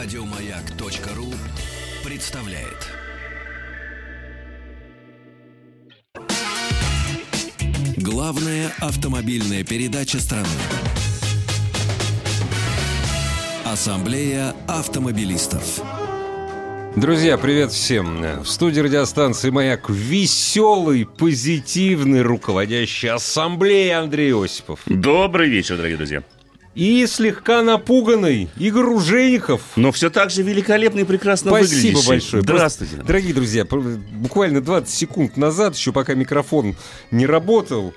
Радиомаяк.ру представляет. Главная автомобильная передача страны. Ассамблея автомобилистов. Друзья, привет всем. В студии радиостанции «Маяк» веселый, позитивный руководящий ассамблеи Андрей Осипов. Добрый вечер, дорогие друзья. И слегка напуганный Игорь Ружейников. Но все так же великолепно и прекрасно Спасибо выглядящий. большое. Здравствуйте. Просто, дорогие друзья, буквально 20 секунд назад, еще пока микрофон не работал,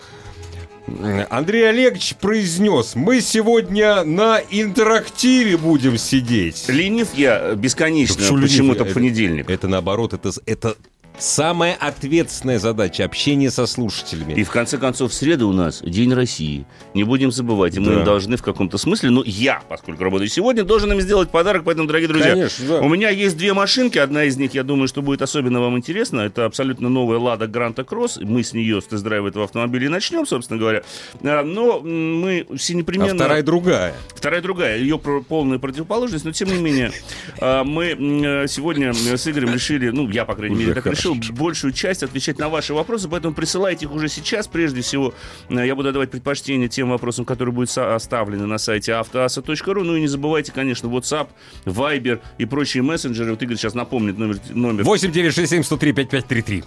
Андрей Олегович произнес, мы сегодня на интерактиве будем сидеть. Ленив я бесконечно почему-то в Это- понедельник. Это наоборот, это, это самая ответственная задача общение со слушателями. И в конце концов, в среду у нас День России. Не будем забывать, и мы Да. им должны в каком-то смысле, ну, я, поскольку работаю сегодня, должен им сделать подарок, поэтому, дорогие друзья, Конечно, да. у меня есть две машинки, одна из них, я думаю, что будет особенно вам интересна, это абсолютно новая Лада Гранта Кросс, мы с нее, с тест-драйва этого автомобиля и начнем, собственно говоря, А, но мы все А непременно... вторая другая. Вторая другая, ее полная противоположность, но тем не менее, а, мы сегодня с Игорем решили, ну, я, по крайней Уже мере, так хорошо. решил, большую часть отвечать на ваши вопросы, поэтому присылайте их уже сейчас. Прежде всего, э, я буду отдавать предпочтение тем вопросам, которые будут оставлены на сайте автоаса.ру. Ну и не забывайте, конечно, WhatsApp, Viber и прочие мессенджеры. Вот Игорь сейчас напомнит номер. номер. 8967 103 5533.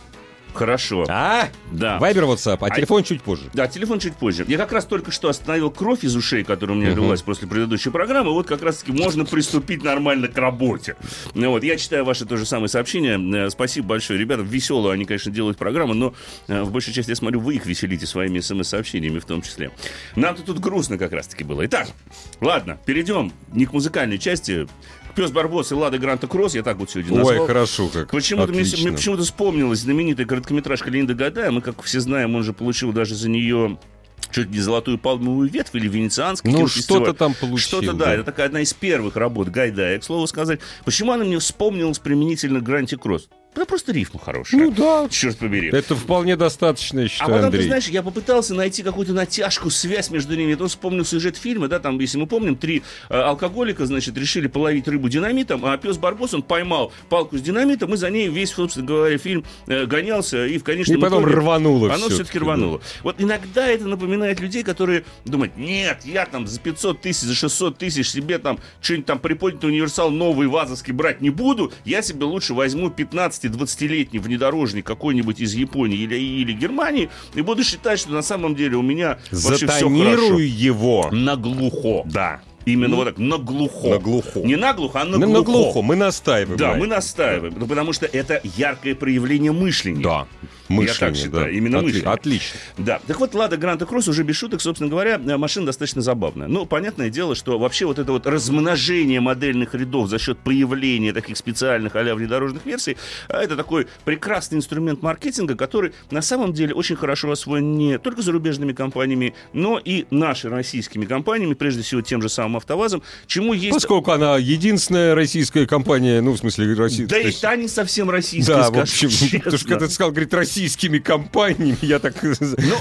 Хорошо. А? Да. Вайбер, WhatsApp, а А- телефон чуть позже. Да, телефон чуть позже. Я как раз только что остановил кровь из ушей, которая у меня лилась после предыдущей программы. Вот как раз-таки можно приступить нормально к работе. Ну, вот, я читаю ваши тоже самые сообщения. Э, Спасибо большое. Ребята, веселую они, конечно, делают программу, но э, в большей части, я смотрю, вы их веселите своими смс-сообщениями в том числе. Нам-то тут грустно как раз-таки было. Итак, ладно, перейдем не к музыкальной части. Пес Барбос и Лада Гранта Кросс, я так вот сегодня назвал. Ой, хорошо как. Почему-то мне, мне почему-то вспомнилась знаменитая короткометражка Леонида Гадая. Мы, как все знаем, он же получил даже за нее чуть не золотую палмовую ветвь или венецианский Ну, что-то там получил, Что-то, да. да. Это такая одна из первых работ Гайдая, к слову сказать. Почему она мне вспомнилась применительно к Гранте Кросс? Да просто рифма хорошая. Ну да. Черт побери. Это вполне достаточно, я А считаю, потом, Андрей. ты знаешь, я попытался найти какую-то натяжку, связь между ними. Это он вспомнил сюжет фильма, да, там, если мы помним, три э, алкоголика, значит, решили половить рыбу динамитом, а пес Барбос, он поймал палку с динамитом, и за ней весь, собственно говоря, фильм э, гонялся, и в конечном И потом итоге рвануло Оно всё-таки, все-таки рвануло. Вот иногда это напоминает людей, которые думают, нет, я там за 500 тысяч, за 600 тысяч себе там что-нибудь там приподнятый универсал новый вазовский брать не буду, я себе лучше возьму 15-20-летний внедорожник какой-нибудь из Японии или, или Германии и буду считать, что на самом деле у меня вообще все хорошо. Его. Наглухо. Да. Именно вот так, наглухо. Наглухо. Не наглухо, а На, наглухо. на глухо, мы настаиваем. Да, мы настаиваем. Ну, потому что это яркое проявление мышления. Да. Я Мышление, так считаю, да. именно Отли- мышление. Отлично. Да, так вот, Лада Гранта Кросс уже без шуток, собственно говоря, э, машина достаточно забавная. Ну, понятное дело, что вообще вот это вот размножение модельных рядов за счет появления таких специальных а-ля внедорожных версий, а, это такой прекрасный инструмент маркетинга, который на самом деле очень хорошо освоен не только зарубежными компаниями, но и нашими российскими компаниями, прежде всего тем же самым АвтоВАЗом, чему есть... Поскольку она единственная российская компания, ну, в смысле, российская. Да и та не совсем российская, Да, в общем, потому что когда ты сказал, говорит, российскими компаниями, я так,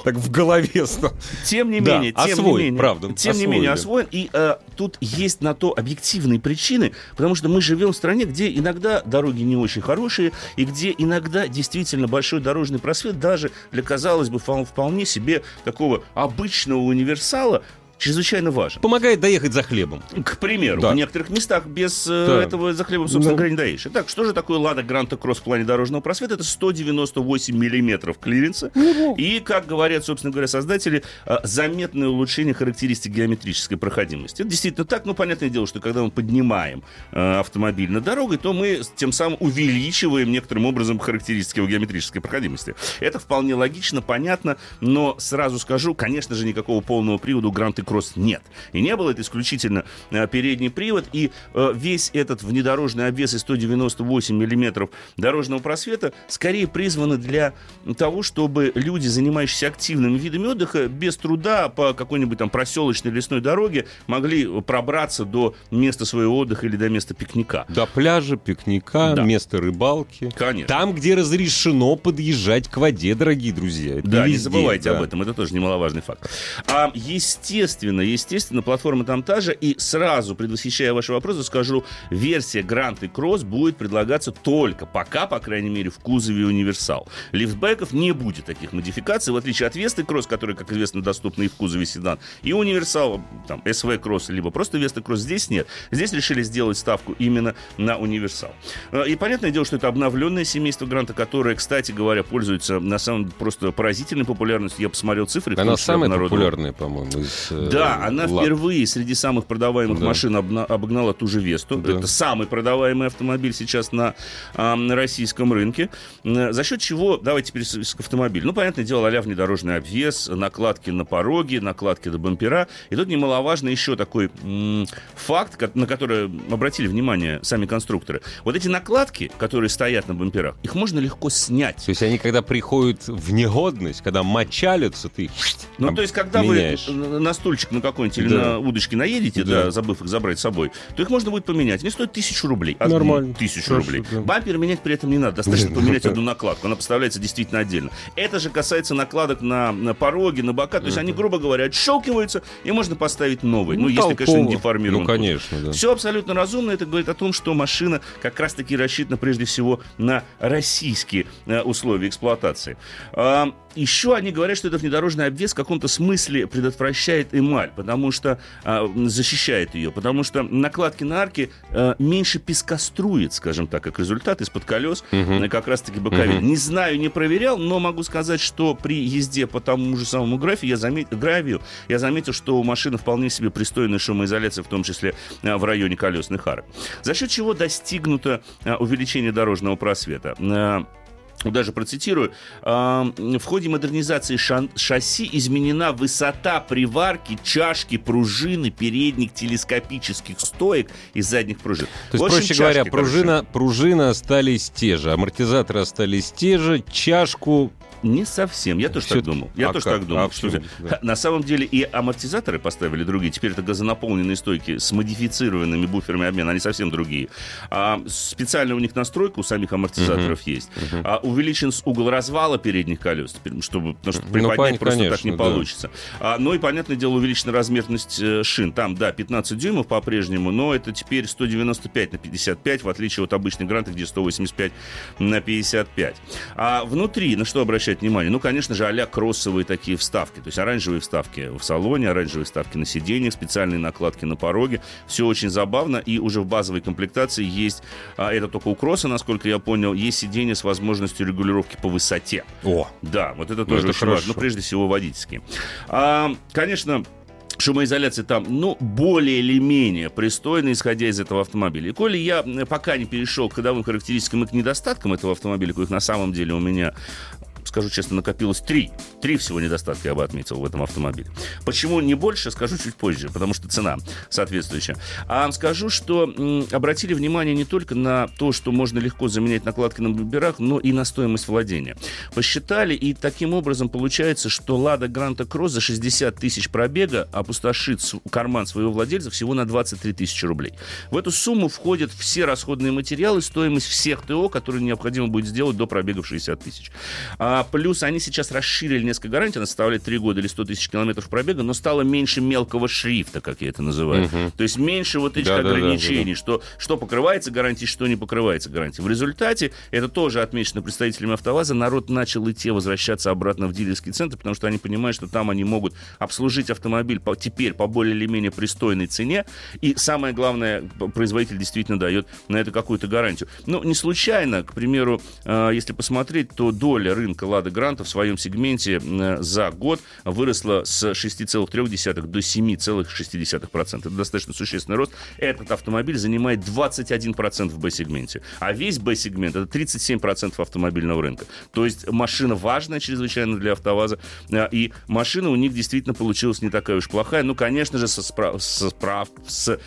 так в голове стал. Тем не Да, менее, тем освоен, не менее, правда, тем не освоили. менее освоен. И э, тут есть на то объективные причины, потому что мы живем в стране, где иногда дороги не очень хорошие, и где иногда действительно большой дорожный просвет даже для, казалось бы, впол- вполне себе такого обычного универсала чрезвычайно важен. Помогает доехать за хлебом. К примеру, Да. в некоторых местах без э, Да. этого за хлебом, собственно Ну. говоря, не доедешь. Итак, что же такое Лада Гранта Кросс в плане дорожного просвета? Это 198 миллиметров клиренса. И, как говорят, собственно говоря, создатели, э, заметное улучшение характеристик геометрической проходимости. Это действительно так, но понятное дело, что когда мы поднимаем э, автомобиль над дорогой, то мы тем самым увеличиваем некоторым образом характеристики его геометрической проходимости. Это вполне логично, понятно, но сразу скажу, конечно же, никакого полного привода у Гранты Кросс нет. И не было это исключительно э, передний привод, и э, весь этот внедорожный обвес из 198 миллиметров дорожного просвета скорее призваны для того, чтобы люди, занимающиеся активными видами отдыха, без труда по какой-нибудь там проселочной лесной дороге могли пробраться до места своего отдыха или до места пикника. До пляжа, пикника, Да. места рыбалки. Конечно. Там, где разрешено подъезжать к воде, дорогие друзья. Это Да, не везде, забывайте да. об этом, это тоже немаловажный факт. А, естественно, естественно, естественно, платформа там та же. И сразу, предвосхищая ваши вопросы, скажу, версия Grand и Cross будет предлагаться только пока, по крайней мере, в кузове универсал. Лифтбеков не будет таких модификаций, в отличие от Весты Кросс, который, как известно, доступны и в кузове седан, и универсал, там, SV Кросс, либо просто Веста Кросс здесь нет. Здесь решили сделать ставку именно на универсал. Э, и понятное дело, что это обновленное семейство Гранта, которое, кстати говоря, пользуется на самом деле просто поразительной популярностью. Я посмотрел цифры. Она самая популярная, по-моему, из э, Да, она лап. впервые среди самых продаваемых да. машин обогнала ту же Весту. Да. Это самый продаваемый автомобиль сейчас на, э, на российском рынке. Э, за счет чего, давайте теперь к автомобилю. Ну, понятное дело, а внедорожный обвес, накладки на пороги, накладки на бампера. И тут немаловажно еще такой м- факт, на который обратили внимание сами конструкторы. Вот эти накладки, которые стоят на бамперах, их можно легко снять. То есть они, когда приходят в негодность, когда мочалятся, ты Ну, там, то есть, когда меняешь. вы на стульчик на какой-нибудь или да. на удочке наедете, да. да, забыв их забрать с собой, то их можно будет поменять. Они стоят тысячу рублей. Нормально. Тысячу Хорошо, рублей. Да. Бампер менять при этом не надо. Достаточно поменять одну накладку. Она поставляется действительно отдельно. Это же касается накладок на, на пороги, на бока. То есть они, грубо говоря, отщелкиваются, и можно поставить новые. Ну, ну если, конечно, не деформирован. Ну, конечно, да. Все абсолютно разумно. Это говорит о том, что машина как раз-таки рассчитана прежде всего на российские э, условия эксплуатации. А, еще они говорят, что этот внедорожный обвес в каком-то смысле предотвращает эмаль, потому что а, защищает ее, потому что накладки на арки а, меньше пескострует, скажем так, как результат из-под колес, угу. как раз-таки боковин. Угу. Не знаю, не проверял, но могу сказать, что при езде по тому же самому графию я, замет... гравию, я заметил, что у машины вполне себе пристойная шумоизоляция, в том числе а, в районе колесных арок. За счет чего достигнуто а, увеличение дорожного просвета. А, даже процитирую, в ходе модернизации шасси изменена высота приварки, чашки, пружины, передних телескопических стоек и задних пружин. То есть, проще говоря, пружина, пружины остались те же, амортизаторы остались те же, чашку не совсем. Я тоже Все... так думал. Я а тоже как? так думал. А что да. На самом деле и амортизаторы поставили другие. Теперь это газонаполненные стойки с модифицированными буферами обмена. Они совсем другие. А, специально у них настройка у самих амортизаторов uh-huh. есть. Uh-huh. А, увеличен угол развала передних колес, чтобы, потому что ну, приподнять ну, просто конечно, так не да. получится. А, ну и, понятное дело, увеличена размерность э, шин. Там, да, 15 дюймов по-прежнему, но это теперь 195 на 55, в отличие от обычных грантов, где 185 на 55. А внутри, на что обращать обращать внимание? Ну, конечно же, а кроссовые такие вставки. То есть оранжевые вставки в салоне, оранжевые вставки на сиденьях, специальные накладки на пороге. Все очень забавно. И уже в базовой комплектации есть, а, это только у кросса, насколько я понял, есть сиденье с возможностью регулировки по высоте. О! Да, вот это ну, тоже это очень хорошо. важно. Но прежде всего водительские. А, конечно, шумоизоляция там, ну, более или менее пристойно, исходя из этого автомобиля. И коли я пока не перешел к ходовым характеристикам и к недостаткам этого автомобиля, коих на самом деле у меня скажу честно, накопилось три. Три всего недостатка я бы отметил в этом автомобиле. Почему не больше, скажу чуть позже, потому что цена соответствующая. А скажу, что обратили внимание не только на то, что можно легко заменять накладки на бамперах, но и на стоимость владения. Посчитали, и таким образом получается, что Лада Гранта Кросс за 60 тысяч пробега опустошит карман своего владельца всего на 23 тысячи рублей. В эту сумму входят все расходные материалы, стоимость всех ТО, которые необходимо будет сделать до пробега в 60 тысяч. А плюс они сейчас расширили несколько гарантий, она составляет 3 года или 100 тысяч километров пробега, но стало меньше мелкого шрифта, как я это называю. Угу. То есть меньше вот этих да, ограничений, да, да. Что, что покрывается гарантией, что не покрывается гарантией. В результате, это тоже отмечено представителями АвтоВАЗа, народ начал идти, возвращаться обратно в дилерский центр, потому что они понимают, что там они могут обслужить автомобиль по, теперь по более или менее пристойной цене. И самое главное, производитель действительно дает на это какую-то гарантию. Ну, не случайно, к примеру, э, если посмотреть, то доля рынка Лада Гранта в своем сегменте э, за год выросла с 6,3 до 7,6%. Это достаточно существенный рост. Этот автомобиль занимает 21% в Б-сегменте. А весь Б-сегмент это 37% автомобильного рынка. То есть машина важная чрезвычайно для АвтоВАЗа. Э, и машина у них действительно получилась не такая уж плохая. Ну, конечно же, со, справ... со, справ... с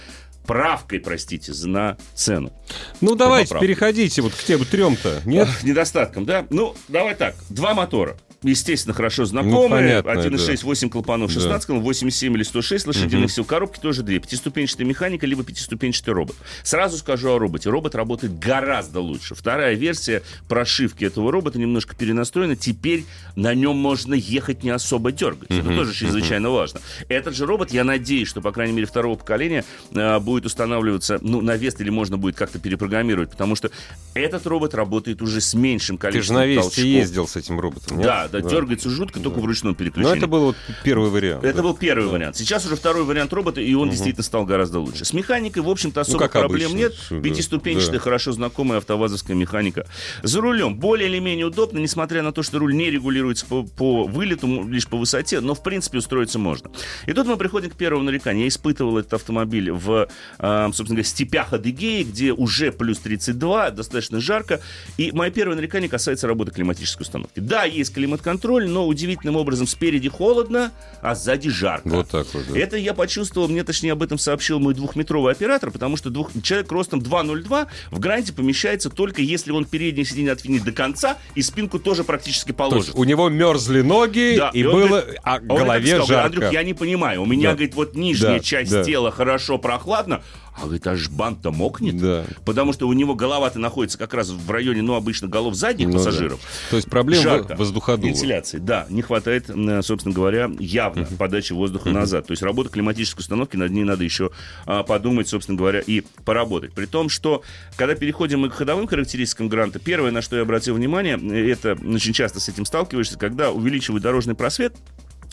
правкой, простите, на цену. Ну, давайте, переходите вот к тем трем-то. Нет? Недостатком, да? Ну, давай так. Два мотора. Естественно, хорошо Ну, знакомые. понятно, 1.6, да. 8 клапанов, 16 колонн, 87 или 106 лошадиных сил. Коробки тоже две. Пятиступенчатая механика, либо пятиступенчатый робот. Сразу скажу о роботе. Робот работает гораздо лучше. Вторая версия прошивки этого робота немножко перенастроена. Теперь на нем можно ехать не особо дергать. Это тоже чрезвычайно важно. Этот же робот, я надеюсь, что, по крайней мере, второго поколения э, будет устанавливаться, ну, на вес или можно будет как-то перепрограммировать, потому что этот робот работает уже с меньшим Ты же количеством на Весте толчков. ездил с этим роботом, нет? Да, да, дергается жутко, только в ручном Но переключении. это был вот первый вариант. Это да. был первый вариант. Сейчас уже второй вариант робота, и он действительно стал гораздо лучше. С механикой, в общем-то, Ну, как проблем обычно, нет. да. Пятиступенчатая, Да. хорошо знакомая автовазовская механика. За рулем более или менее удобно, несмотря на то, что руль не регулируется по, по вылету, лишь по высоте, но, в принципе, устроиться можно. И тут мы приходим к первому нареканию. Я испытывал этот автомобиль в, э, собственно говоря, степях Адыгеи, где уже плюс 32, достаточно жарко. И мое первое нарекание касается работы климатической установки. Да, есть климат-контроль, но удивительным образом спереди холодно, а сзади жарко. Вот так вот, да. Это я почувствовал, мне точнее об этом сообщил мой двухметровый оператор, потому что двух, человек ростом 2,02 в гранте помещается только если он переднее сиденье отвинит до конца и спинку тоже практически То есть положит. у него мерзли ноги, Да, и, он было, говорит- а он голове сказал, жарко. Андрюх, я не понимаю, у меня, Да. говорит, вот нижняя Да, часть да. тела хорошо прохладно, а, говорит, аж бант-то мокнет. Да. Потому что у него голова-то находится как раз в районе, ну, обычно голов задних Ну да. пассажиров. То есть проблема Жарко. Вентиляции, да. Не хватает, м, собственно говоря, явно подачи воздуха назад. То есть работа климатической установки, над ней надо еще а, подумать, собственно говоря, и поработать. При том, что когда переходим мы к ходовым характеристикам гранта, первое, на что я обратил внимание, э, это очень часто с этим сталкиваешься, когда увеличивают дорожный просвет,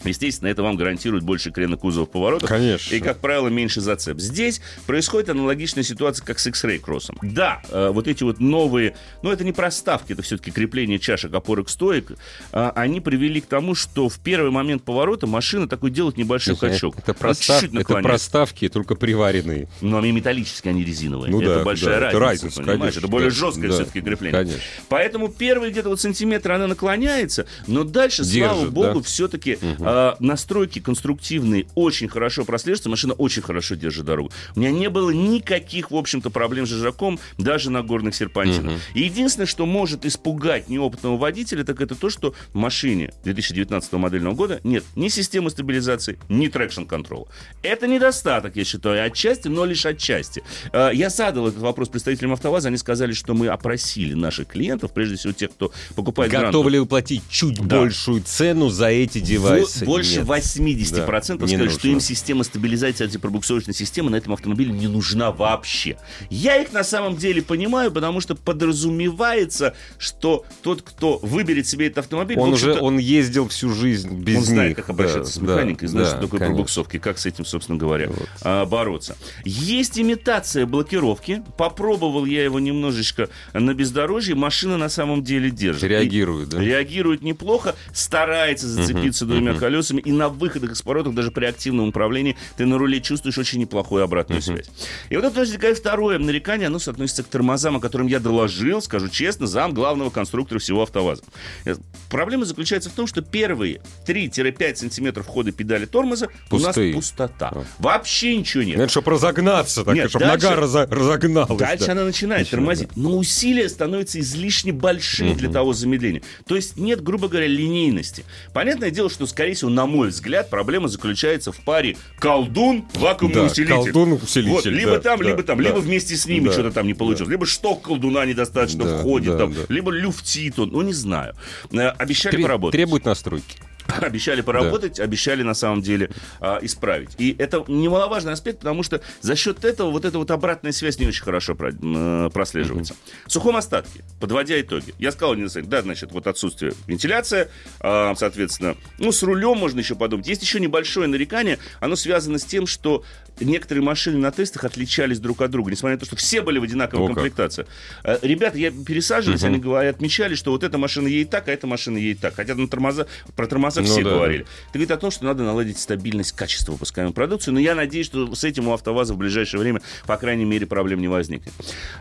Естественно, это вам гарантирует больше крена кузова в поворотах. Конечно. И, как правило, меньше зацеп. Здесь происходит аналогичная ситуация, как с X-Ray кроссом. Да, э, вот эти вот новые, ну, это не проставки, это все-таки крепление чашек, опорок, стоек, э, они привели к тому, что в первый момент поворота машина такой делает небольшой Это, качок. это простав- это проставки, только приваренные. Но они металлические, они резиновые. Ну это да, большая да, это разница, разница, понимаешь? конечно, это более да, жесткое да, все-таки крепление. конечно. Поэтому первые где-то вот сантиметры она наклоняется, но дальше, слава Держит, богу, да? все-таки а, настройки конструктивные очень хорошо прослеживаются, машина очень хорошо держит дорогу. У меня не было никаких, в общем-то, проблем с жижаком, даже на горных серпантинах. И единственное, что может испугать неопытного водителя, так это то, что в машине 2019 модельного года нет ни системы стабилизации, ни трекшн-контрола. Это недостаток, я считаю, отчасти, но лишь отчасти. Э, Я задал этот вопрос представителям АвтоВАЗа, они сказали, что мы опросили наших клиентов, прежде всего тех, кто покупает Готовы гранту. ли уплатить чуть Да. большую цену за эти девайсы? Больше Нет. 80% Да, не сказали, что нужно. им система стабилизации антипробуксовочной системы на этом автомобиле не нужна вообще. Я их на самом деле понимаю, потому что подразумевается, что тот, кто выберет себе этот автомобиль, Он уже он ездил всю жизнь без он знает, них. как обращаться Да, с механикой, да, знает, да, что такое конечно. пробуксовки, как с этим, собственно говоря, а, бороться. Есть имитация блокировки. Попробовал я его немножечко на бездорожье. Машина на самом деле держит. Реагирует, И- да? Реагирует неплохо, старается зацепиться двумя колесами. И на выходах из поворотов, даже при активном управлении, ты на руле чувствуешь очень неплохую обратную связь. И вот это возникает второе нарекание. Оно относится к тормозам, о котором я доложил, скажу честно, зам главного конструктора всего АвтоВАЗа. Э, Проблема заключается в том, что первые 3-5 сантиметров хода педали тормоза Пустые. у нас пустота. А. Вообще ничего нет. Это чтобы разогнаться, так, Нет, чтобы дальше- нога разо- разогналась. Дальше да. она начинает Начинает, тормозить. Но усилия становятся излишне большие для того замедления. То есть нет, грубо говоря, линейности. Понятное дело, что, скорее всего, на мой взгляд, проблема заключается в паре колдун, вакуумный Да, усилитель. колдун-усилитель, Вот, либо да, там, да, либо там, да. либо вместе с ними Да, что-то там не получилось. Либо шток колдуна недостаточно Да, входит, да, там, да. либо люфтит он, ну не знаю. Э, Обещали Тре- поработать. Требует настройки. Обещали поработать, обещали на самом деле а, исправить. И это немаловажный аспект, потому что за счет этого вот эта вот обратная связь не очень хорошо про- э, прослеживается. В сухом остатке, подводя итоги, я сказал, не да, значит, вот отсутствие вентиляции, а, соответственно, ну, с рулем можно еще подумать. Есть еще небольшое нарекание, оно связано с тем, что некоторые машины на тестах отличались друг от друга, несмотря на то, что все были в одинаковой О, комплектации. Э, Ребята, я пересаживались, они говорят, отмечали, что вот эта машина едет так, а эта машина едет так. Хотя на тормоза, про тормоза нас Ну все да, говорили. Это говорит о том, что надо наладить стабильность качества выпускаемой продукции. Но я надеюсь, что с этим у АвтоВАЗа в ближайшее время, по крайней мере, проблем не возникнет.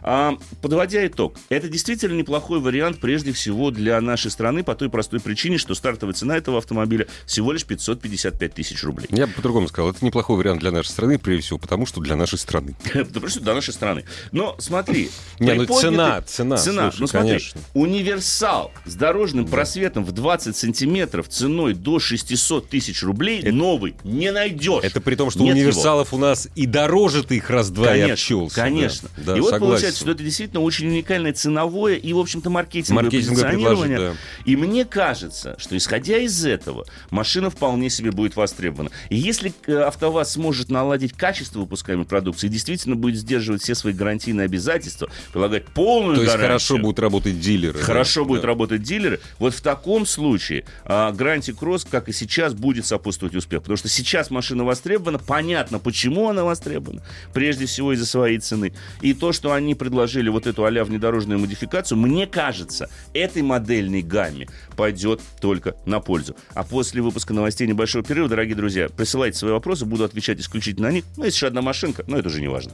А, подводя итог, это действительно неплохой вариант, прежде всего, для нашей страны по той простой причине, что стартовая цена этого автомобиля всего лишь 555 тысяч рублей. Я бы по-другому сказал, это неплохой вариант для нашей страны, прежде всего, потому что для нашей страны. Потому что для нашей страны. Но смотри. Не, ну цена, цена, Цена. ну смотри, универсал с дорожным просветом в 20 сантиметров ценой до 600 тысяч рублей новый не найдешь. Это при том, что Нет его. универсалов у нас и дороже ты их раз-два и Конечно, обчелся. конечно. Да, и вот согласен. получается, что это действительно очень уникальное ценовое и, в общем-то, маркетинговое, Маркетинговое позиционирование. предложение, И мне кажется, что исходя из этого, машина вполне себе будет востребована. И если э, АвтоВАЗ сможет наладить качество выпускаемой продукции и действительно будет сдерживать все свои гарантийные обязательства, прилагать полную То есть гарантию, хорошо будут работать дилеры. да? Хорошо будут Да. работать дилеры. Вот в таком случае а, гарантия Кросс, как и сейчас, будет сопутствовать успеху. Потому что сейчас машина востребована. Понятно, почему она востребована. Прежде всего из-за своей цены. И то, что они предложили вот эту а-ля внедорожную модификацию, мне кажется, этой модельной гамме пойдет только на пользу. А после выпуска новостей небольшого перерыва, дорогие друзья, присылайте свои вопросы, буду отвечать исключительно на них. Ну, если еще одна машинка, но это уже не важно.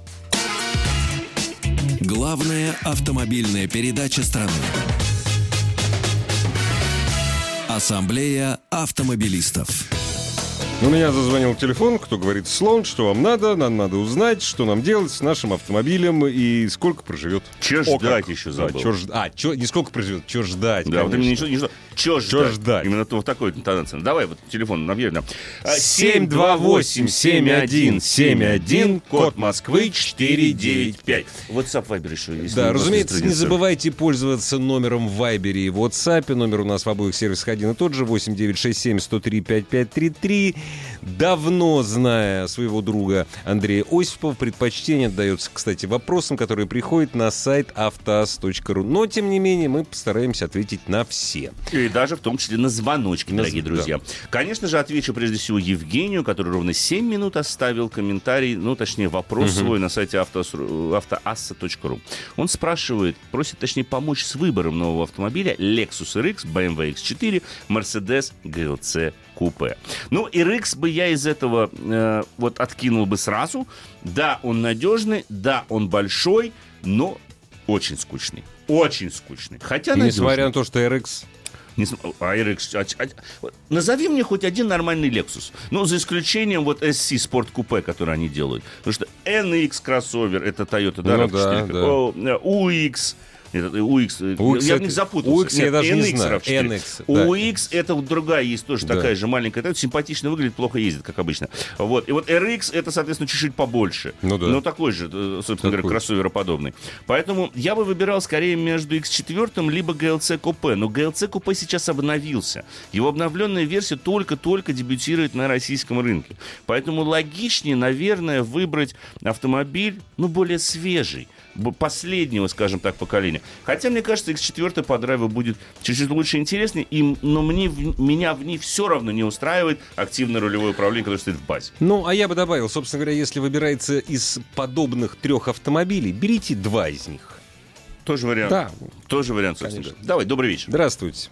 Главная автомобильная передача страны. Ассамблея автомобилистов. У меня зазвонил телефон, кто говорит, слон, что вам надо, нам надо узнать, что нам делать с нашим автомобилем и сколько проживет. Чё О, ждать как. еще забыл. чё жд- А, чё- не сколько проживет, что ждать, Да, вот именно конечно. ничего, ничего. Чё ждать? Чё ждать? Именно вот такой интонация. Давай вот телефон да. А, 728-7171, код Москвы 495. WhatsApp Viber еще есть. Да, Ну, разумеется, не забывайте пользоваться номером в Вайбере и WhatsApp. Номер у нас в обоих сервисах один и тот же, 8967-103-5533. Давно зная своего друга Андрея Осипова, предпочтение отдается, кстати, вопросам, которые приходят на сайт автоаз.ру. Но, тем не менее, мы постараемся ответить на все. И даже в том числе на звоночки, На дорогие друзья. Конечно же, отвечу прежде всего Евгению, который ровно 7 минут оставил комментарий, ну, точнее, вопрос свой на сайте автоас- автоасса.ру. Он спрашивает, просит, точнее, помочь с выбором нового автомобиля Lexus RX, BMW X4, Mercedes GLC купе. Ну, RX бы я из этого э, вот откинул бы сразу. Да, он надежный, да, он большой, но очень скучный. Очень скучный. Хотя И надежный. несмотря на то, что RX Не а, RX, а- а- назови мне хоть один нормальный Lexus. Ну, за исключением вот SC Sport Coupe, который они делают. Потому что NX кроссовер, это Toyota, да, Ну RAV4, да, да. Э, UX, это, э, UX, э, UX я в это- них запутался. UX я даже не знаю. RAV4. NX, да. UX это вот другая есть тоже Да. такая же маленькая, Toyota, симпатично выглядит, плохо ездит, как обычно. Вот. И вот RX это, соответственно, чуть-чуть побольше. Ну да. Но такой же, э, собственно говоря, Такой. кроссовероподобный. Поэтому я бы выбирал скорее между X4 либо GLC Coupe. Но GLC Coupe сейчас обновился. Его обновленная версия только-только дебютирует на российском рынке. Поэтому логичнее, наверное, выбрать автомобиль, ну, более свежий последнего, скажем так, поколения. Хотя, мне кажется, X4 по драйву будет чуть-чуть лучше и интереснее, и, но мне, в- меня в ней все равно не устраивает активное рулевое управление, которое стоит в базе. Ну, а я бы добавил, собственно говоря, если выбирается из подобных трех автомобилей, берите два из них. Тоже вариант. Да. Тоже вариант, собственно. Конечно. Давай, добрый вечер. Здравствуйте.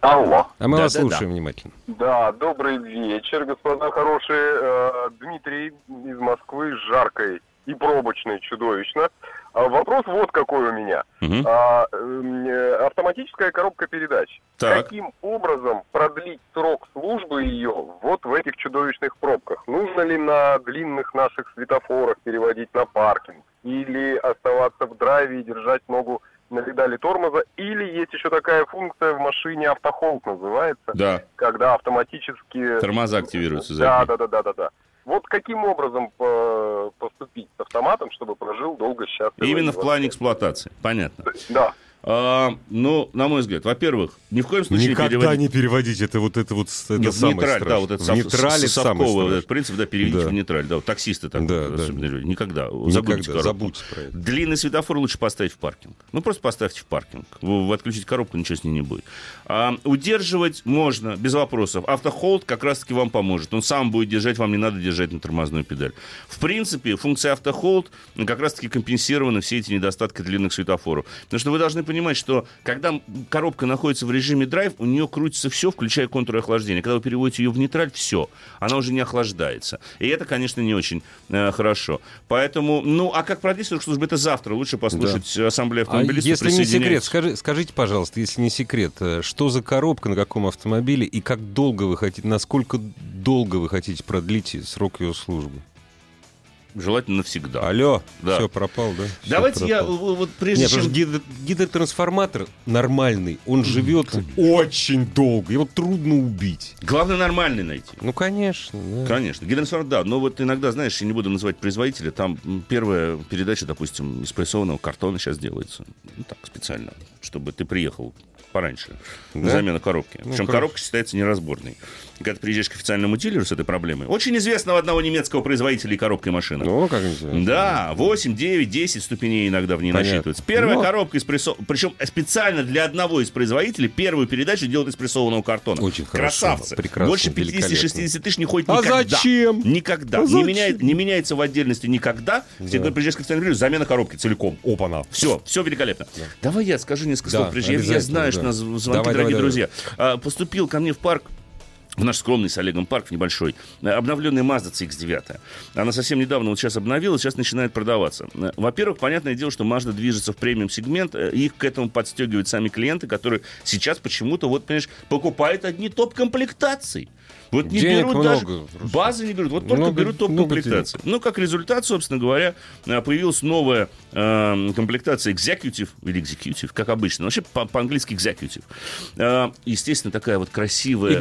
Алло. А мы Да, вас да, слушаем внимательно. Да, добрый вечер, господа хорошие. Э, Дмитрий из Москвы, жаркой и пробочной, чудовищно. А Вопрос вот какой у меня. Мгм. А, эм, э, Автоматическая коробка передач. Так. Каким образом продлить срок службы ее вот в этих чудовищных пробках? Нужно ли на длинных наших светофорах переводить на паркинг? Или оставаться в драйве и держать ногу на педали тормоза? Или есть еще такая функция в машине автохолд называется? Да, когда автоматически... тормоза активируются. Да, да, да, да, да, да. Вот каким образом по- поступить с автоматом, чтобы прожил долго, счастливо? Именно в плане эксплуатации. Понятно. Да. А, ну, на мой взгляд, во-первых, ни в коем случае не переводить... не переводить, это вот это вот это Нет, самое нейтраль, да, страшное. вот это в нейтрале с- самое совковый вот этот принцип, да, переведите Да. в нейтраль. Да, вот таксисты так Да, вот, да. особенно люди. Никогда. Никогда, Забудьте коробку. забудьте про это. Длинный светофор лучше поставить в паркинг. Ну, просто поставьте в паркинг. Вы, вы отключить коробку, ничего с ней не будет. А, удерживать можно, без вопросов. Автохолд как раз-таки вам поможет. Он сам будет держать, вам не надо держать на тормозную педаль. В принципе, функция автохолд как раз-таки компенсированы все эти недостатки длинных светофоров. Потому что вы должны понимать, понимать, что когда коробка находится в режиме драйв, у нее крутится все, включая контур охлаждения. Когда вы переводите ее в нейтраль, все, она уже не охлаждается. И это, конечно, не очень э, хорошо. Поэтому, ну, а как продюсер службы, это завтра лучше послушать да. ассамблею а автомобилистов. А если не секрет, скажи, скажите, пожалуйста, если не секрет, э, что за коробка, на каком автомобиле и как долго вы хотите, насколько долго вы хотите продлить срок ее службы? Желательно навсегда. Алло, да. все пропал, да? Все Давайте пропал. я вот прежде Нет, чем... Гидро, гидротрансформатор нормальный, он живет очень долго, его трудно убить. Главное нормальный найти. Ну, конечно. Да. Конечно, гидротрансформатор, да, но вот иногда, знаешь, я не буду называть производителя, там первая передача, допустим, из прессованного картона сейчас делается, ну так, специально, чтобы ты приехал пораньше. Да? Замена коробки. Ну, Причем коробка считается неразборной. Когда ты приезжаешь к официальному дилеру с этой проблемой, очень известного одного немецкого производителя и коробкой машины. Ну, как известно. Да, 8, 9, 10 ступеней иногда в ней Понятно. насчитывается. Первая Но... коробка из прессов... Причем специально для одного из производителей первую передачу делают из прессованного картона. Очень Красавцы. хорошо. Прекрасно, Больше 50-60 тысяч не ходит а никогда. зачем? Никогда. А не, зачем? меняет, не меняется в отдельности никогда. Да. Приезжаешь к официальному дилеру, замена коробки целиком. Опа-на. Все, все великолепно. Да. Давай я скажу несколько да, слов, прежде я, я знаю, да. что нас звонки, давай, дорогие давай, друзья. Давай. Поступил ко мне в парк в наш скромный с Олегом парк небольшой, обновленная Mazda CX-9. Она совсем недавно, вот сейчас обновилась, сейчас начинает продаваться. Во-первых, понятное дело, что Mazda движется в премиум-сегмент, их к этому подстегивают сами клиенты, которые сейчас почему-то, вот, понимаешь, покупают одни топ-комплектации. Вот не денег берут много, даже просто. базы не берут, вот только много, берут топ-комплектации. Ну, как результат, собственно говоря, э, появилась новая э, комплектация Executive или Executive, как обычно. Вообще по- по-английски Executive. Э, естественно, такая вот красивая...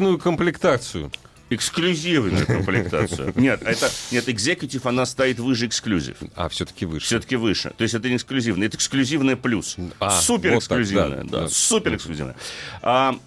Экзекутивную комплектацию. Эксклюзивную комплектацию. Нет, это нет, экзекутив, она стоит выше эксклюзив. А, все-таки выше. Все-таки выше. То есть это не эксклюзивное, это эксклюзивное плюс. А, супер эксклюзивное, вот так, да, да, да. супер эксклюзивное. А,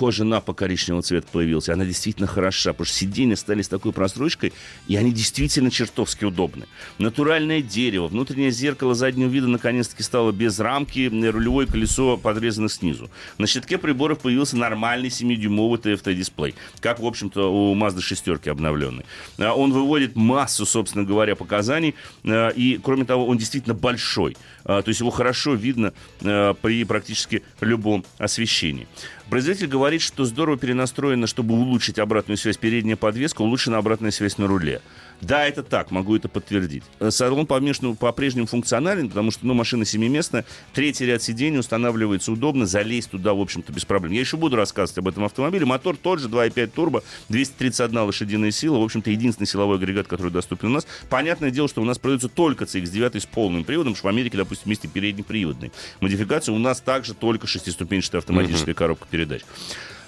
кожа напа коричневого цвета появилась. Она действительно хороша, потому что сиденья стали с такой прострочкой, и они действительно чертовски удобны. Натуральное дерево, внутреннее зеркало заднего вида наконец-таки стало без рамки, рулевое колесо подрезано снизу. На щитке приборов появился нормальный 7-дюймовый TFT-дисплей, как, в общем-то, у Mazda 6 обновленный. А, Он выводит массу, собственно говоря, показаний, а, и, кроме того, он действительно большой. А, То есть его хорошо видно при практически любом освещении. Производитель говорит, что здорово перенастроено, чтобы улучшить обратную связь. Передняя подвеска, улучшена обратная связь на руле. Да, это так, могу это подтвердить. Салон по-прежнему, по-прежнему функционален, потому что ну, машина семиместная, третий ряд сидений устанавливается удобно, залезть туда, в общем-то, без проблем. Я еще буду рассказывать об этом автомобиле. Мотор тот же, 2.5 турбо, 231 лошадиная сила, в общем-то, единственный силовой агрегат, который доступен у нас. Понятное дело, что у нас продается только CX-9 с полным приводом, что в Америке, допустим, вместе переднеприводный. Модификация у нас также только шестиступенчатая автоматическая коробка передач.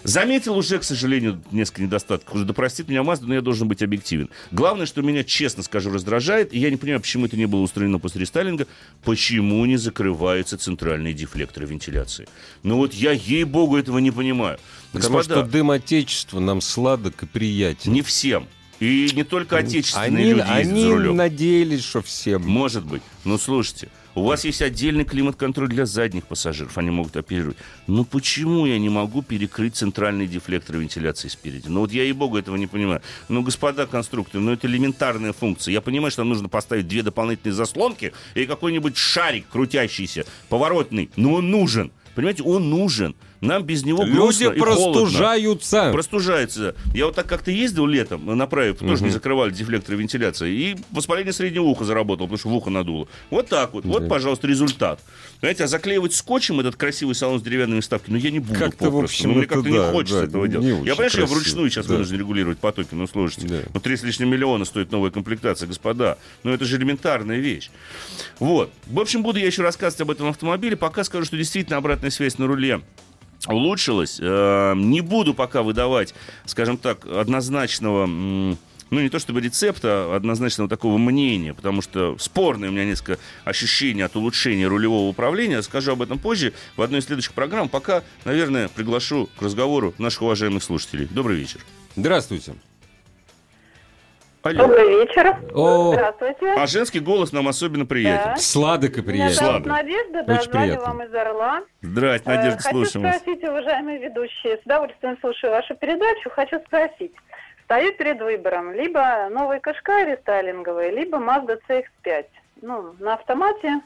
Заметил уже, к сожалению, несколько недостатков. Уже да простит меня Mazda, но я должен быть объективен. Главное, что меня, честно скажу, раздражает, и я не понимаю, почему это не было устранено после рестайлинга, почему не закрываются центральные дефлекторы вентиляции. Ну вот я, ей-богу, этого не понимаю. Потому Господа, что дым Отечества нам сладок и приятен. не всем. И не только отечественные они, люди ездят они за рулем. надеялись, что всем. Может быть. Но слушайте, у вас есть отдельный климат-контроль для задних пассажиров, они могут оперировать. Ну почему я не могу перекрыть центральный дефлектор вентиляции спереди? Ну вот я, ей-богу, этого не понимаю. Ну, господа конструкторы, ну это элементарная функция. Я понимаю, что нам нужно поставить две дополнительные заслонки и какой-нибудь шарик крутящийся, поворотный. Но он нужен. Понимаете, он нужен. Нам без него Люди грустно и холодно. простужаются. Простужается. Я вот так как-то ездил летом, направив, тоже не закрывали дефлектор вентиляции, и воспаление среднего уха заработало, потому что в ухо надуло. Вот так вот. Вот, пожалуйста, результат. Знаете, а заклеивать скотчем этот красивый салон с деревянными вставками, ну я не буду Как-то, в попросту. общем, ну, мне как-то да, не хочется да, этого не делать. Я, понимаю, что я вручную сейчас да. вынужден регулировать потоки. Ну, слушайте, Да. ну, три с лишним миллиона стоит новая комплектация, господа. Ну, это же элементарная вещь. Вот. В общем, буду я еще рассказывать об этом автомобиле. Пока скажу, что действительно обратная связь на руле улучшилась. Э, Не буду пока выдавать, скажем так, однозначного... ну, не то чтобы рецепта, а однозначного такого мнения, потому что спорные у меня несколько ощущений от улучшения рулевого управления. Скажу об этом позже в одной из следующих программ. Пока, наверное, приглашу к разговору наших уважаемых слушателей. Добрый вечер. Здравствуйте. Алло. Добрый вечер. О. Здравствуйте. А женский голос нам особенно приятен. Да. Сладок и Меня приятен. зовут Ладно. Надежда, да, Очень звоню приятно. вам из Орла. Здрасте, Э, Надежда, Хочу слушаем вас. спросить, уважаемые ведущие, с удовольствием слушаю вашу передачу, хочу спросить. Стою перед выбором, либо новый Кашкай рестайлинговый, либо Mazda CX-5. Ну, на автомате,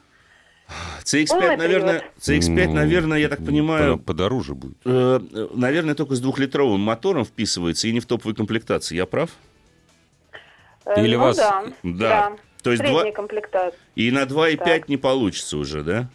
CX-5, Полный наверное, CX-5, Ну, наверное, я так понимаю, по- Подороже будет. э, э, наверное, только с двухлитровым мотором вписывается и не в топовой комплектации. Я прав? Э, Или ну, вас- Да, Да. То есть Средняя два- комплектация. И на 2,5 Так. не получится уже, да?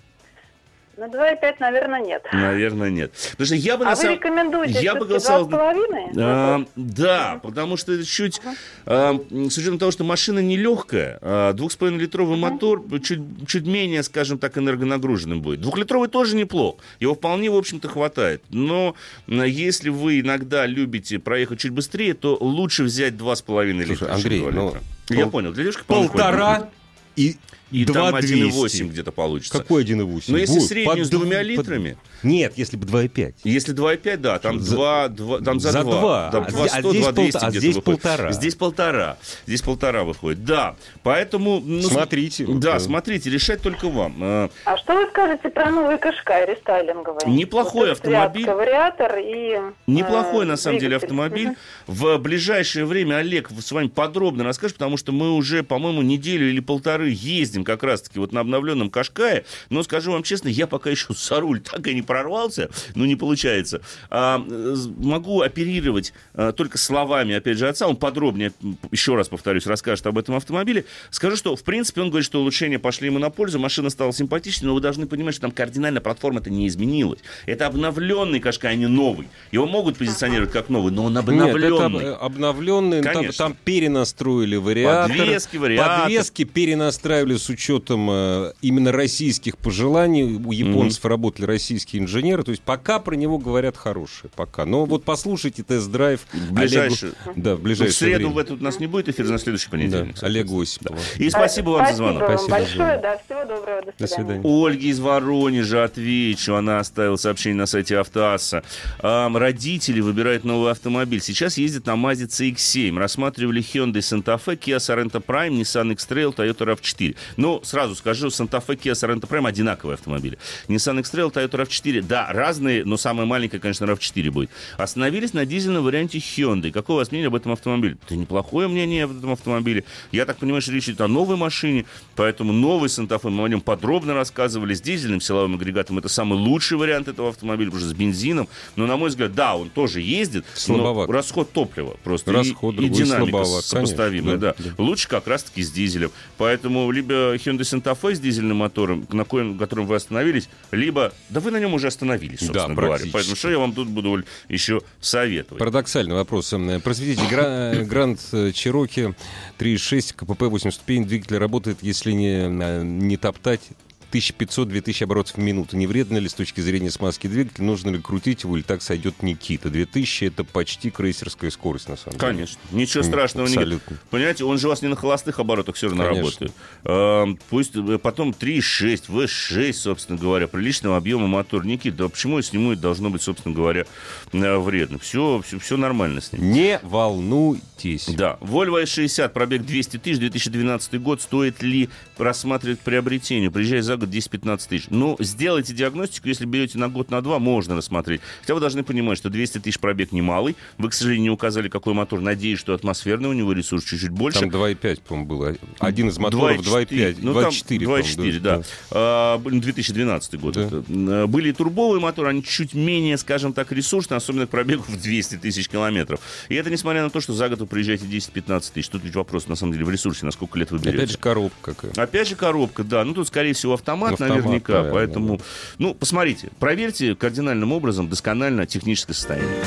На 2,5, наверное, нет. Наверное, нет. Потому что я бы А на вы самом... рекомендуете я бы голосовал- 2,5? А, да, потому что это чуть, а, с учетом того, что машина нелегкая, а, 2,5-литровый мотор чуть, чуть менее, скажем так, энергонагруженным будет. Двухлитровый тоже неплох, его вполне, в общем-то, хватает. Но если вы иногда любите проехать чуть быстрее, то лучше взять 2,5 литра. Слушай, чем Андрей, 2 ну, литра. Я пол- понял, для девушки Полтора хватит. И, И там 2,200. 1,8 где-то получится. Какой 1,8? Но если Будет среднюю под с двумя дв- под- литрами, Нет, если бы 2,5. Если 2,5, да, там За- 2, 2 там за, за 2. два. Там А 2 здесь- а 100, здесь 2 200 полта- а здесь выходит. полтора. Здесь полтора. Здесь полтора выходит, да. Поэтому... ну, Смотрите, вот, Да, э. смотрите, решать только вам. Э, А что вы скажете про новый Кашкай рестайлинговый? Неплохой Вот автомобиль. Вариатор и... Неплохой, э, на самом деле, автомобиль. Мгм. В ближайшее время Олег с вами подробно расскажет, потому что мы уже, по-моему, неделю или полторы ездим как раз-таки вот на обновленном Кашкае. Но скажу вам честно, я пока еще за руль так и не прорвался, ну не получается. А, э, могу оперировать а, только словами, опять же, отца. Он подробнее, еще раз повторюсь, расскажет об этом автомобиле. Скажу, что, в принципе, он говорит, что улучшения пошли ему на пользу, машина стала симпатичнее, но вы должны понимать, что там кардинально платформа-то не изменилась. Это обновленный Кашкай, а не новый. Его могут позиционировать как новый, но он Нет, это обновленный. об- обновленный. Там, Конечно. там перенастроили вариатор. Подвески, вариатор. Подвески перенастраивали с учетом э, именно российских пожеланий. У японцев работали российские инженеры. То есть пока про него говорят хорошие. Пока. Но вот послушайте тест-драйв. В ближайшее- Олегу- Да, в Ну, в среду время. в этот у нас не будет эфира, на следующий Да, понедельник. Олегу Осипову. И спасибо вам за звонок. Спасибо Спасибо вам за большое. Да, всего доброго. До До свидания. свидания. У Ольги из Воронежа отвечу. Она оставила сообщение на сайте Автоасса. Ам, родители выбирают новый автомобиль. Сейчас ездят на Mazda CX-7. Рассматривали Hyundai Santa Fe, Kia Sorento Prime, Nissan X-Trail, Toyota RAV4. Ну, сразу скажу, Fe, Kia Sorento Prime одинаковые автомобили. Nissan X-Trail, Toyota RAV4, да, разные, но самая маленькая, конечно, RAV4 будет. Остановились на дизельном варианте Hyundai. Какое у вас мнение об этом автомобиле? Это неплохое мнение об этом автомобиле. Я так понимаю, что речь идет о новой машине, поэтому новый Fe мы о нем подробно рассказывали. С дизельным силовым агрегатом это самый лучший вариант этого автомобиля, потому что с бензином. Но, на мой взгляд, да, он тоже ездит, Слабоват. но расход топлива просто. Расход и, и динамика слабоват, сопоставимая, конечно, да. да, Лучше как раз-таки с дизелем. Поэтому либо Hyundai Santa Fe с дизельным мотором, на коем, котором вы остановились, либо... Да вы на нем уже остановились, Да, собственно говоря. практически. Поэтому что я вам тут буду еще советовать? Парадоксальный вопрос. Эм, Просветите, Гра- Гранд э, Чироки 3.6 КПП 8 ступеней. Двигатель работает, если не, э, не топтать 1500-2000 оборотов в минуту. Не вредно ли с точки зрения смазки двигателя? Нужно ли крутить его или так сойдет Никита? 2000 это почти крейсерская скорость, на самом деле. Конечно. Ничего страшного нет. абсолютно. Понимаете, он же у вас не на холостых оборотах все равно Конечно. работает. Эм, Пусть э, потом 3.6, V6, собственно говоря, приличного объема мотор. Никит, да почему я сниму, это должно быть, собственно говоря, э, вредно. Все, все, все нормально с ним. Не волнуйтесь. Да. Volvo S60, пробег 200 тысяч, 2012 год. Стоит ли рассматривать приобретение? Приезжай за год 10-15 тысяч. Ну, сделайте диагностику, если берете на год, на два, можно рассмотреть. Хотя вы должны понимать, что 200 тысяч пробег немалый. Вы, к сожалению, не указали, какой мотор. Надеюсь, что атмосферный, у него ресурс чуть-чуть больше. Там 2.5, по-моему, было. Один из моторов 2.5. Ну, там 2.4, 2.4, да. А, блин, 2012 год. Да. это. А, Были турбовые моторы, они чуть менее, скажем так, ресурсные, особенно к пробегу в 200 тысяч километров. И это несмотря на то, что за год вы приезжаете 10-15 тысяч. Тут ведь вопрос, на самом деле, в ресурсе, на сколько лет вы берете. Опять же, коробка какая. Опять же коробка, да. Ну, тут, скорее всего, автомат, Автомат, наверняка. наверное, поэтому, да. ну, посмотрите, проверьте кардинальным образом досконально техническое состояние.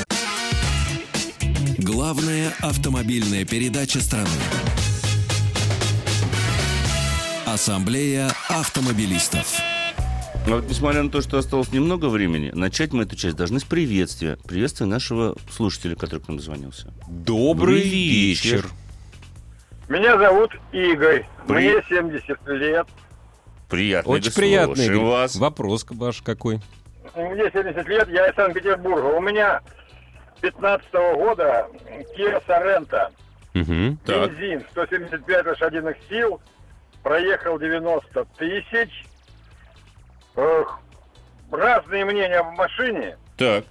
Главная автомобильная передача страны. Ассамблея автомобилистов. А вот несмотря на то, что осталось немного времени, начать мы эту часть должны с приветствия. Приветствия нашего слушателя, который к нам дозвонился. Добрый Добрый вечер. вечер. Меня зовут Игорь. При- Мне 70 лет. Приятно, Очень приятный. вас. Вопрос ваш какой? Мне 70 лет, я из Санкт-Петербурга. У меня 15 года Kia Sorento. Так. Бензин 175 лошадиных сил. Проехал 90 тысяч. Эх, разные мнения об машине, Так,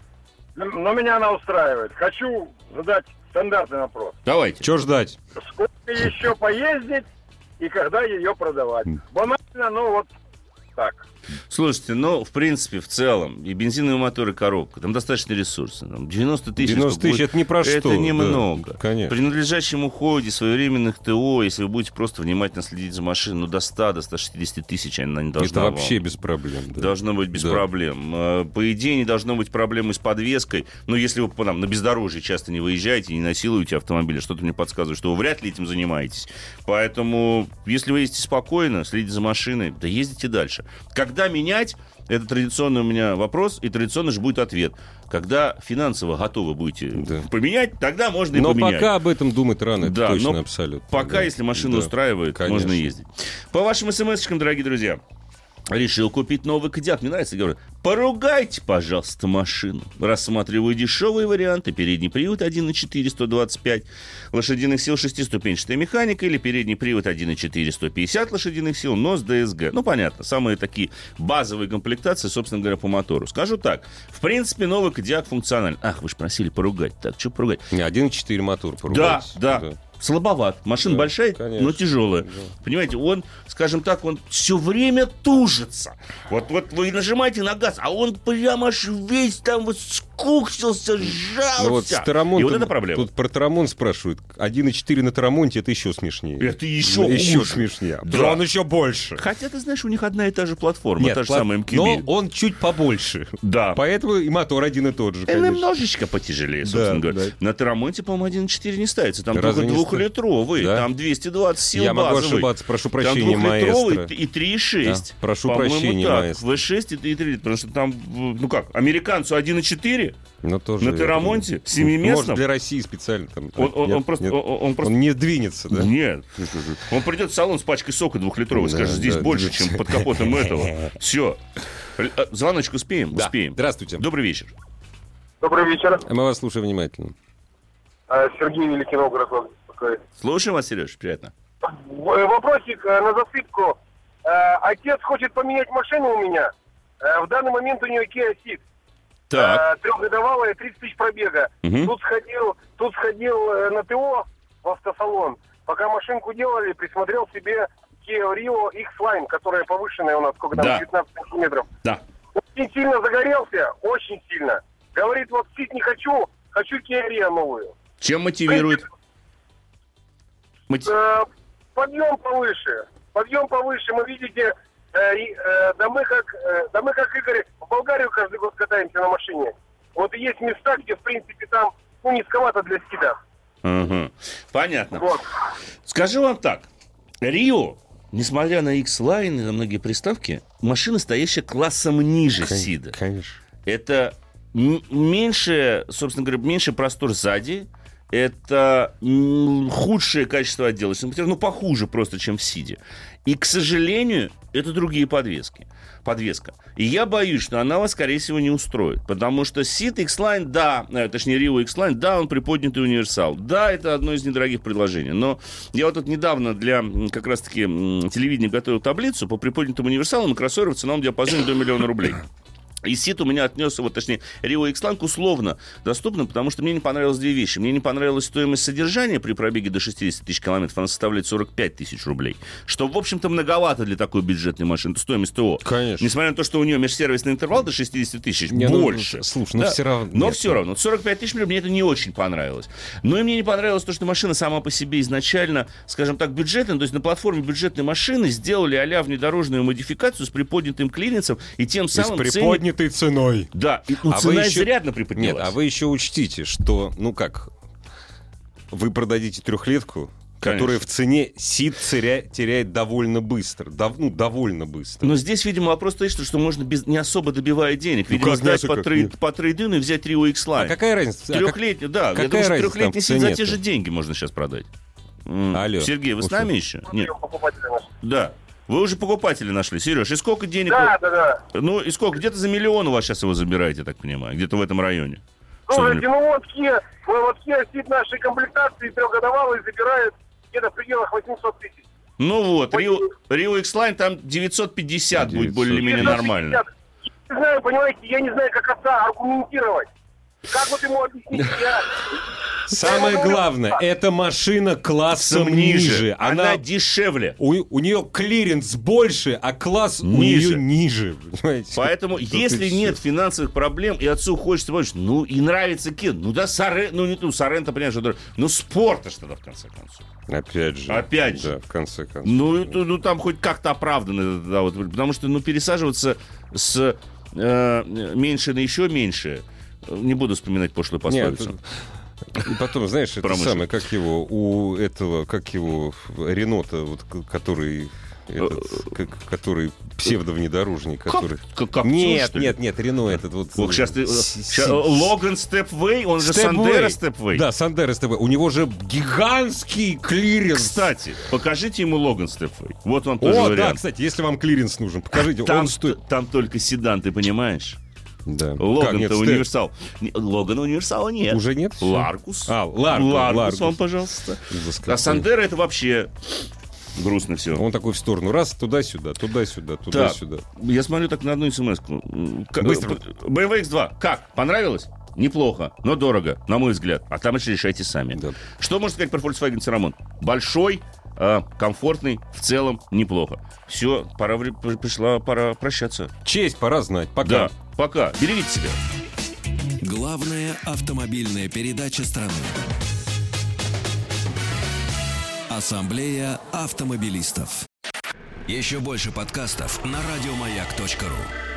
но меня она устраивает. Хочу задать стандартный вопрос. давайте. Чего ждать? Сколько еще поездить и когда ее продавать? Банально, ну вот так. Слушайте, ну, в принципе, в целом, и бензиновый мотор, и коробка, там достаточно ресурсов. Там 90 тысяч... 90 тысяч это не про Это что. да, немного. конечно. При надлежащем уходе, своевременных ТО, если вы будете просто внимательно следить за машиной, ну, до 100, до 160 тысяч она не должна Это вам. вообще без проблем. да. Должно быть без Да. проблем. Э, По идее, не должно быть проблемы с подвеской. Но если вы там, на бездорожье часто не выезжаете, не насилуете автомобиль, что-то мне подсказывает, что вы вряд ли этим занимаетесь. Поэтому, если вы ездите спокойно, следите за машиной, да ездите дальше. Когда менять, это традиционный у меня вопрос, и традиционно же будет ответ. Когда финансово готовы будете Да. поменять, тогда можно и Но поменять. пока об этом думать рано, это Да, точно но абсолютно. Пока, да. если машина Да. устраивает, Конечно. можно ездить. По вашим смс-очкам, дорогие друзья, решил купить новый Кодиак. Мне нравится, говорю, поругайте, пожалуйста, машину. Рассматриваю дешевые варианты. Передний привод 1.4, 125 лошадиных сил, шестиступенчатая механика или передний привод 1.4, 150 лошадиных сил, но с ДСГ. Ну, понятно, самые такие базовые комплектации, собственно говоря, по мотору. Скажу так, в принципе, новый Кодиак функционален. Ах, вы же просили поругать. Так, что поругать? Не, 1.4 мотор Да, поругались. да, Слабоват. Машина Да, большая, конечно. но тяжелая. Понимаете, он, скажем так, он все время тужится. Вот, вот вы нажимаете на газ, а он прямо аж весь там вот скуксился, сжался. Ну вот с Тарамонтом, И вот это проблема. Тут про Тарамон спрашивают. 1.4 на Тарамонте это еще смешнее. Это еще еще хуже. смешнее. Да. Да. он еще больше. Хотя, ты знаешь, у них одна и та же платформа, Нет, та же пла- самая но MQB. он чуть побольше. Да. Поэтому и мотор один и тот же, И конечно. немножечко потяжелее, собственно Да, говоря. да. На Тарамонте, по-моему, 1.4 не ставится. Там Разве только двухлитровый. Да? Там 220 сил Я могу базовый. ошибаться, прошу Там прощения, двухлитровый маэстро. и 3,6. Да, прошу прощения, так. маэстро. V6 и 3 литра. Потому что там, ну как, американцу 1,4 Но тоже на Терамонте, Может, семиместном. для России специально там. Он, он- Нет, он просто, нет. он, он просто Он не двинется, да? Нет. Он придет в салон с пачкой сока двухлитровой, Да, скажет, здесь да, больше, да. чем под капотом этого. Все. Звоночек успеем? Да. Успеем. Здравствуйте. Добрый вечер. Добрый вечер. Мы вас слушаем внимательно. А, Сергей Великий Новгород беспокоит. Слушаем вас, Сереж, приятно. Э, Вопросик э, на засыпку. Э, Отец хочет поменять машину у меня. В данный момент у нее Kia Ceed. Так. Трехгодовалая, 30 тысяч пробега. Мгм. Тут сходил, тут сходил на ТО в автосалон. Пока машинку делали, присмотрел себе Kia Rio X-Line, которая повышенная у нас, сколько там, Да. 19 сантиметров. Да. Очень сильно загорелся, очень сильно. Говорит, вот Ceed не хочу, хочу Kia Rio новую. Чем мотивирует? Моти- Э, подъем повыше. Подъем повыше. Мы видите, э, э, да мы как, э, да мы как Игорь в Болгарию каждый год катаемся на машине. Вот и есть места, где в принципе там ну низковато для скида. Ага. Понятно. Вот. Скажу вам так. Рио, несмотря на X-Line и на многие приставки, машина, стоящая классом ниже Сида. Конечно. Это меньше, собственно говоря, меньше простор сзади. Это худшее качество отделочных материалов, ну, похуже просто, чем в Сиде. И, к сожалению, это другие подвески. Подвеска. И я боюсь, что она вас, скорее всего, не устроит. Потому что Сид X-Line, да, э, точнее, Rio X-Line, да, он приподнятый универсал. Да, это одно из недорогих предложений. Но я вот тут недавно для как раз-таки телевидения готовил таблицу по приподнятым универсалам и кроссоверам в ценовом диапазоне до миллиона рублей. И Сит у меня отнес, вот точнее, Rio X-Line условно доступно, потому что мне не понравилось две вещи. Мне не понравилась стоимость содержания при пробеге до 60 тысяч километров, она составляет 45 тысяч рублей. Что, в общем-то, многовато для такой бюджетной машины. Стоимость ТО. Конечно. Несмотря на то, что у нее межсервисный интервал до 60 тысяч, Не, ну, больше. слушай, ну всё равно- Но нет, все ну. равно. 45 тысяч мне это не очень понравилось. Но и мне не понравилось то, что машина сама по себе изначально, скажем так, бюджетная. То есть на платформе бюджетной машины сделали а-ля внедорожную модификацию с приподнятым клиренсом и тем И с самым ценник- приподнятой ценой. Да, ну, А вы цена еще- изрядно Нет, приподнялась. а вы еще учтите, что, ну как, вы продадите трехлетку, которая в цене СИД теря- теряет довольно быстро. Дов- ну, довольно быстро. Но здесь, видимо, вопрос стоит, что, что можно без, не особо добивая денег. Ну, Видимо, как сдать по, трей- нет. по трейдину и взять Rio X-Line. А какая разница? А как- Трехлетний, да. какая я думаю, что разница трехлетний сид за те же деньги можно сейчас продать. Алло. Сергей, вы с Ушел. нами еще? Нет. Да. Вы уже покупателя нашли. Сереж, и сколько денег? Да, да, да. Ну, и сколько? Где-то за миллион у вас сейчас его забираете, я так понимаю. Где-то в этом районе. Слушайте, ну вот Kia, ну вот Kia Ceed нашей комплектации трехгодовалый забирает где-то в пределах 800 тысяч. Ну вот, Rio, Rio X-Line там 950 будет 900. более-менее 950. нормально. Я не знаю, понимаете, я не знаю, как отца аргументировать. Как вот ему объяснить? Я, Самое главное, эта машина классом ниже. Она, Она дешевле. у, у нее клиренс больше, а класс у Ниже. нее ниже. понимаете? Поэтому, если нет финансовых проблем, и отцу хочется больше, ну и нравится Кен, ну да, Сорен, ну не ту, Сорента, понимаешь, что ну спорта что то в конце концов. Опять же. Опять же. Да, в конце концов. Ну, это- ну, там хоть как-то оправдано, да, вот, потому что, ну, пересаживаться с э, меньше на еще меньше, э, не буду вспоминать пошлую Нет, пословицу. и потом, знаешь, это самое, как его, у этого, как его, Рено-то, вот, который, этот, как- который псевдовнедорожник, который... Как- как нет, что нет, нет, Рено этот вот... Вот сейчас ты, э, с- Логан Stepway, он же. Sandero Stepway. Да, Sandero Stepway. У него же гигантский клиренс. Кстати, покажите ему Logan Stepway. Вот вам тоже О, да, вариант. кстати, если вам клиренс нужен, покажите, Там, он стоит... там только седан, ты понимаешь? Да. Логан-то универсал. Логана универсала нет. Уже нет? Largus. А, Largus, Largus, вам, пожалуйста. А. Sandero это вообще грустно все. Он такой в сторону, раз, туда-сюда, туда-сюда, туда-сюда. Я смотрю так на одну смс. Быстро. BMW X2. Как? Понравилось? Неплохо, но дорого, на мой взгляд. А там еще решайте сами. Да. Что можно сказать про Volkswagen Teramont? Большой, э, комфортный, в целом неплохо. Все, пора пришла пора прощаться. Честь пора знать. Пока. Да, пока. Берегите себя. Главная автомобильная передача страны. Ассамблея автомобилистов. Еще больше подкастов на радиомаяк.ру.